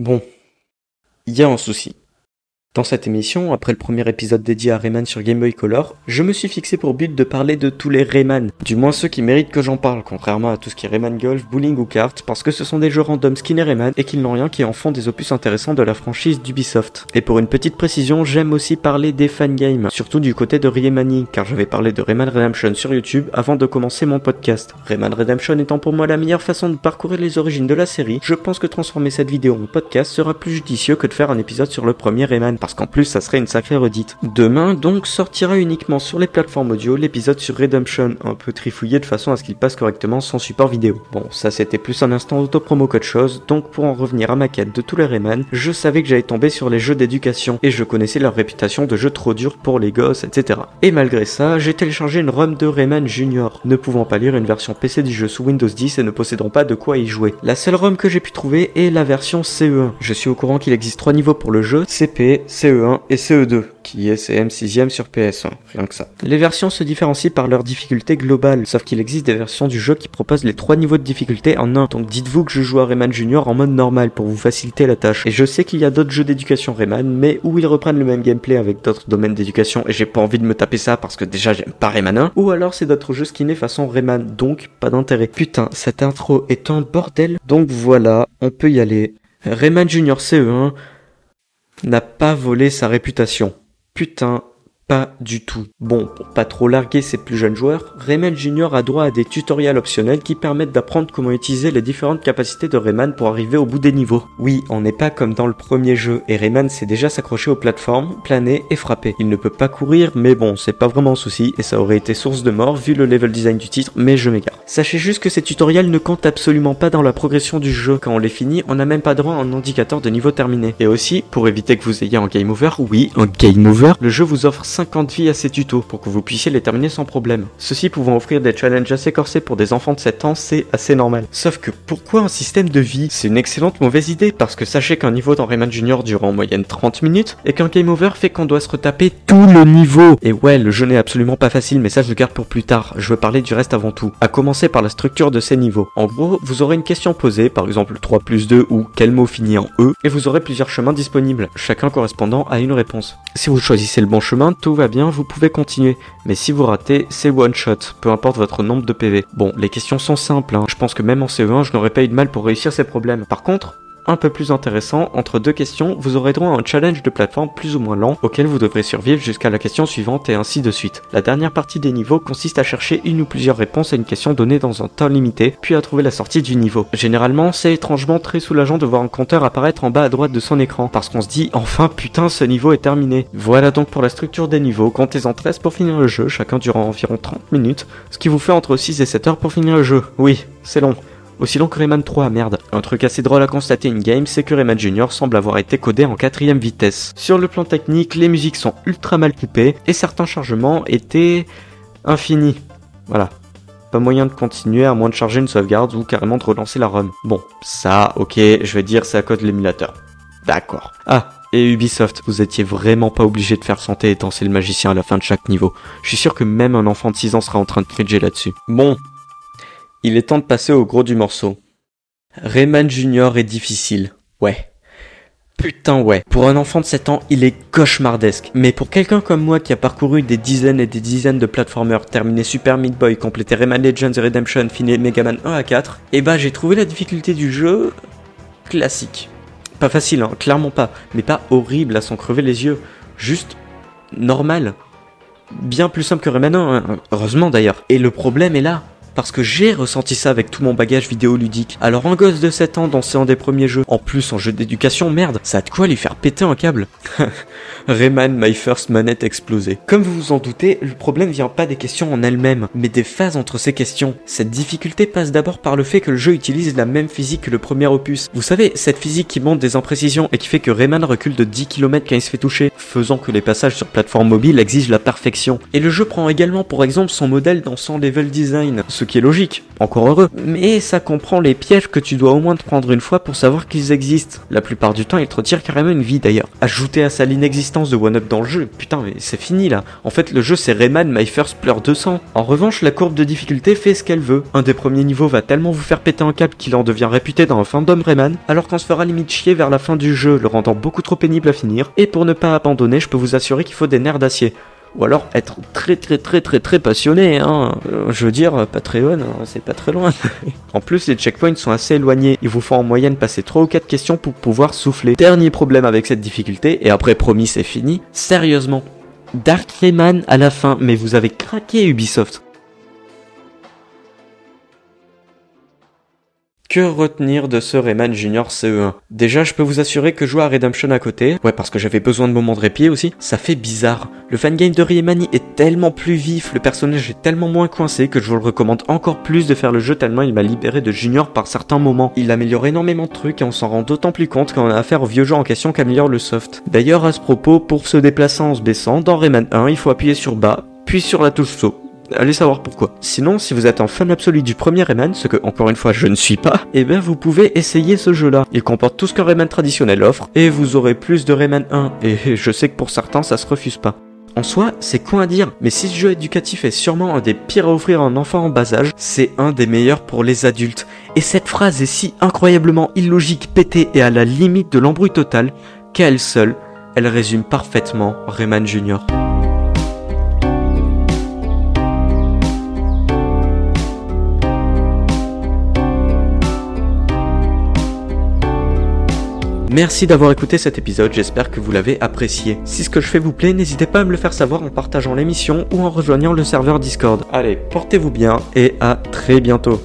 Bon, il y a un souci. Dans cette émission, après le premier épisode dédié à Rayman sur Game Boy Color, je me suis fixé pour but de parler de tous les Rayman, du moins ceux qui méritent que j'en parle, contrairement à tout ce qui est Rayman Golf, Bowling ou Kart, parce que ce sont des jeux random skin et Rayman et qu'ils n'ont rien qui en font des opus intéressants de la franchise d'Ubisoft. Et pour une petite précision, j'aime aussi parler des fangames, surtout du côté de Raymani, car j'avais parlé de Rayman Redemption sur YouTube avant de commencer mon podcast. Rayman Redemption étant pour moi la meilleure façon de parcourir les origines de la série, je pense que transformer cette vidéo en podcast sera plus judicieux que de faire un épisode sur le premier Rayman parce qu'en plus ça serait une sacrée redite. Demain donc sortira uniquement sur les plateformes audio l'épisode sur Redemption, un peu trifouillé de façon à ce qu'il passe correctement sans support vidéo. Bon, ça c'était plus un instant auto-promo qu'autre chose, donc pour en revenir à ma quête de tous les Rayman, je savais que j'allais tomber sur les jeux d'éducation, et je connaissais leur réputation de jeux trop durs pour les gosses, etc. Et malgré ça, j'ai téléchargé une ROM de Rayman Junior, ne pouvant pas lire une version PC du jeu sous Windows 10 et ne possédant pas de quoi y jouer. La seule ROM que j'ai pu trouver est la version CE1. Je suis au courant qu'il existe trois niveaux pour le jeu, CP, CE1 et CE2 qui est CM 6ème sur PS1, rien que ça. Les versions se différencient par leur difficulté globale, sauf qu'il existe des versions du jeu qui proposent les trois niveaux de difficulté en un. Donc dites-vous que je joue à Rayman Junior en mode normal pour vous faciliter la tâche. Et je sais qu'il y a d'autres jeux d'éducation Rayman, mais où ils reprennent le même gameplay avec d'autres domaines d'éducation et j'ai pas envie de me taper ça parce que déjà j'aime pas Rayman 1, ou alors c'est d'autres jeux skinnés façon Rayman, donc pas d'intérêt. Putain, cette intro est un bordel. Donc voilà, on peut y aller. Rayman Junior CE1 n'a pas volé sa réputation. Putain, pas du tout. Bon, pour pas trop larguer ses plus jeunes joueurs, Rayman Junior a droit à des tutoriels optionnels qui permettent d'apprendre comment utiliser les différentes capacités de Rayman pour arriver au bout des niveaux. Oui, on n'est pas comme dans le premier jeu, et Rayman sait déjà s'accrocher aux plateformes, planer et frapper. Il ne peut pas courir, mais bon, c'est pas vraiment un souci, et ça aurait été source de mort vu le level design du titre, mais je m'égare. Sachez juste que ces tutoriels ne comptent absolument pas dans la progression du jeu. Quand on les finit, on n'a même pas droit à un indicateur de niveau terminé. Et aussi, pour éviter que vous ayez un game over, oui, un game over, le jeu vous offre 50 vies à ces tutos pour que vous puissiez les terminer sans problème. Ceci pouvant offrir des challenges assez corsés pour des enfants de 7 ans, c'est assez normal. Sauf que pourquoi un système de vie? C'est une excellente mauvaise idée parce que sachez qu'un niveau dans Rayman Junior dure en moyenne 30 minutes et qu'un game over fait qu'on doit se retaper tout le niveau. Et ouais, le jeu n'est absolument pas facile, mais ça je le garde pour plus tard. Je veux parler du reste avant tout. À commencer par la structure de ces niveaux. En gros, vous aurez une question posée, par exemple 3 plus 2 ou quel mot finit en E, et vous aurez plusieurs chemins disponibles, chacun correspondant à une réponse. Si vous choisissez le bon chemin, tout va bien, vous pouvez continuer. Mais si vous ratez, c'est one shot, peu importe votre nombre de PV. Bon, les questions sont simples, hein. je pense que même en CE1, je n'aurais pas eu de mal pour réussir ces problèmes. Par contre, un peu plus intéressant, entre deux questions, vous aurez droit à un challenge de plateforme plus ou moins lent auquel vous devrez survivre jusqu'à la question suivante et ainsi de suite. La dernière partie des niveaux consiste à chercher une ou plusieurs réponses à une question donnée dans un temps limité, puis à trouver la sortie du niveau. Généralement, c'est étrangement très soulageant de voir un compteur apparaître en bas à droite de son écran, parce qu'on se dit enfin putain ce niveau est terminé. Voilà donc pour la structure des niveaux, comptez-en 13 pour finir le jeu, chacun durant environ 30 minutes, ce qui vous fait entre 6 et 7 heures pour finir le jeu. Oui, c'est long. Aussi long que Rayman 3, merde. Un truc assez drôle à constater in-game, c'est que Rayman Junior semble avoir été codé en quatrième vitesse. Sur le plan technique, les musiques sont ultra mal coupées, et certains chargements étaient... infinis. Voilà. Pas moyen de continuer à moins de charger une sauvegarde ou carrément de relancer la ROM. Bon, ça, ok, je vais dire c'est à cause l'émulateur. D'accord. Ah, et Ubisoft, vous étiez vraiment pas obligé de faire santé et danser le magicien à la fin de chaque niveau. Je suis sûr que même un enfant de 6 ans sera en train de friger là-dessus. Bon, il est temps de passer au gros du morceau. Rayman Junior est difficile. Ouais. Putain ouais. Pour un enfant de 7 ans, il est cauchemardesque. Mais pour quelqu'un comme moi qui a parcouru des dizaines et des dizaines de platformers, terminé Super Meat Boy, complété Rayman Legends Redemption, fini Mega Man 1 à 4, et bah j'ai trouvé la difficulté du jeu classique. Pas facile, hein, clairement pas. Mais pas horrible à s'en crever les yeux. Juste normal. Bien plus simple que Rayman 1, hein. heureusement d'ailleurs. Et le problème est là parce que j'ai ressenti ça avec tout mon bagage vidéoludique. Alors un gosse de 7 ans dans un des premiers jeux, en plus en jeu d'éducation, merde, ça a de quoi lui faire péter un câble. Rayman My First Manette explosé. Comme vous vous en doutez, le problème vient pas des questions en elles-mêmes, mais des phases entre ces questions. Cette difficulté passe d'abord par le fait que le jeu utilise la même physique que le premier opus. Vous savez, cette physique qui montre des imprécisions et qui fait que Rayman recule de 10 km quand il se fait toucher, faisant que les passages sur plateforme mobile exigent la perfection. Et le jeu prend également pour exemple son modèle dans son level design, qui est logique, encore heureux. Mais ça comprend les pièges que tu dois au moins te prendre une fois pour savoir qu'ils existent. La plupart du temps, il te retire carrément une vie d'ailleurs. Ajouter à ça l'inexistence de one-up dans le jeu, putain, mais c'est fini là. En fait, le jeu c'est Rayman My First Pleur 200. En revanche, la courbe de difficulté fait ce qu'elle veut. Un des premiers niveaux va tellement vous faire péter un câble qu'il en devient réputé dans un fandom Rayman, alors qu'on se fera limite chier vers la fin du jeu, le rendant beaucoup trop pénible à finir. Et pour ne pas abandonner, je peux vous assurer qu'il faut des nerfs d'acier ou alors être très très très très très passionné. Hein. Euh, je veux dire, Patreon, hein, c'est pas très loin. en plus, les checkpoints sont assez éloignés. Il vous faut en moyenne passer 3 ou 4 questions pour pouvoir souffler. Dernier problème avec cette difficulté, et après promis c'est fini, sérieusement. Dark Rayman à la fin, mais vous avez craqué Ubisoft. Que retenir de ce Rayman Junior CE1 Déjà, je peux vous assurer que jouer à Redemption à côté, ouais parce que j'avais besoin de moments de répit aussi, ça fait bizarre. Le fangame de Rayman est tellement plus vif, le personnage est tellement moins coincé que je vous le recommande encore plus de faire le jeu tellement il m'a libéré de Junior par certains moments. Il améliore énormément de trucs et on s'en rend d'autant plus compte quand on a affaire au vieux jeu en question qu'améliore le soft. D'ailleurs, à ce propos, pour se déplacer en se baissant, dans Rayman 1, il faut appuyer sur bas, puis sur la touche saut. Allez savoir pourquoi. Sinon, si vous êtes un fan absolu du premier Rayman, ce que encore une fois je ne suis pas, eh bien vous pouvez essayer ce jeu-là. Il comporte tout ce qu'un Rayman traditionnel offre, et vous aurez plus de Rayman 1, et je sais que pour certains ça se refuse pas. En soi, c'est quoi à dire, mais si ce jeu éducatif est sûrement un des pires à offrir à un enfant en bas âge, c'est un des meilleurs pour les adultes. Et cette phrase est si incroyablement illogique, pétée et à la limite de l'embrouille totale, qu'à elle seule, elle résume parfaitement Rayman Junior. Merci d'avoir écouté cet épisode, j'espère que vous l'avez apprécié. Si ce que je fais vous plaît, n'hésitez pas à me le faire savoir en partageant l'émission ou en rejoignant le serveur Discord. Allez, portez-vous bien et à très bientôt.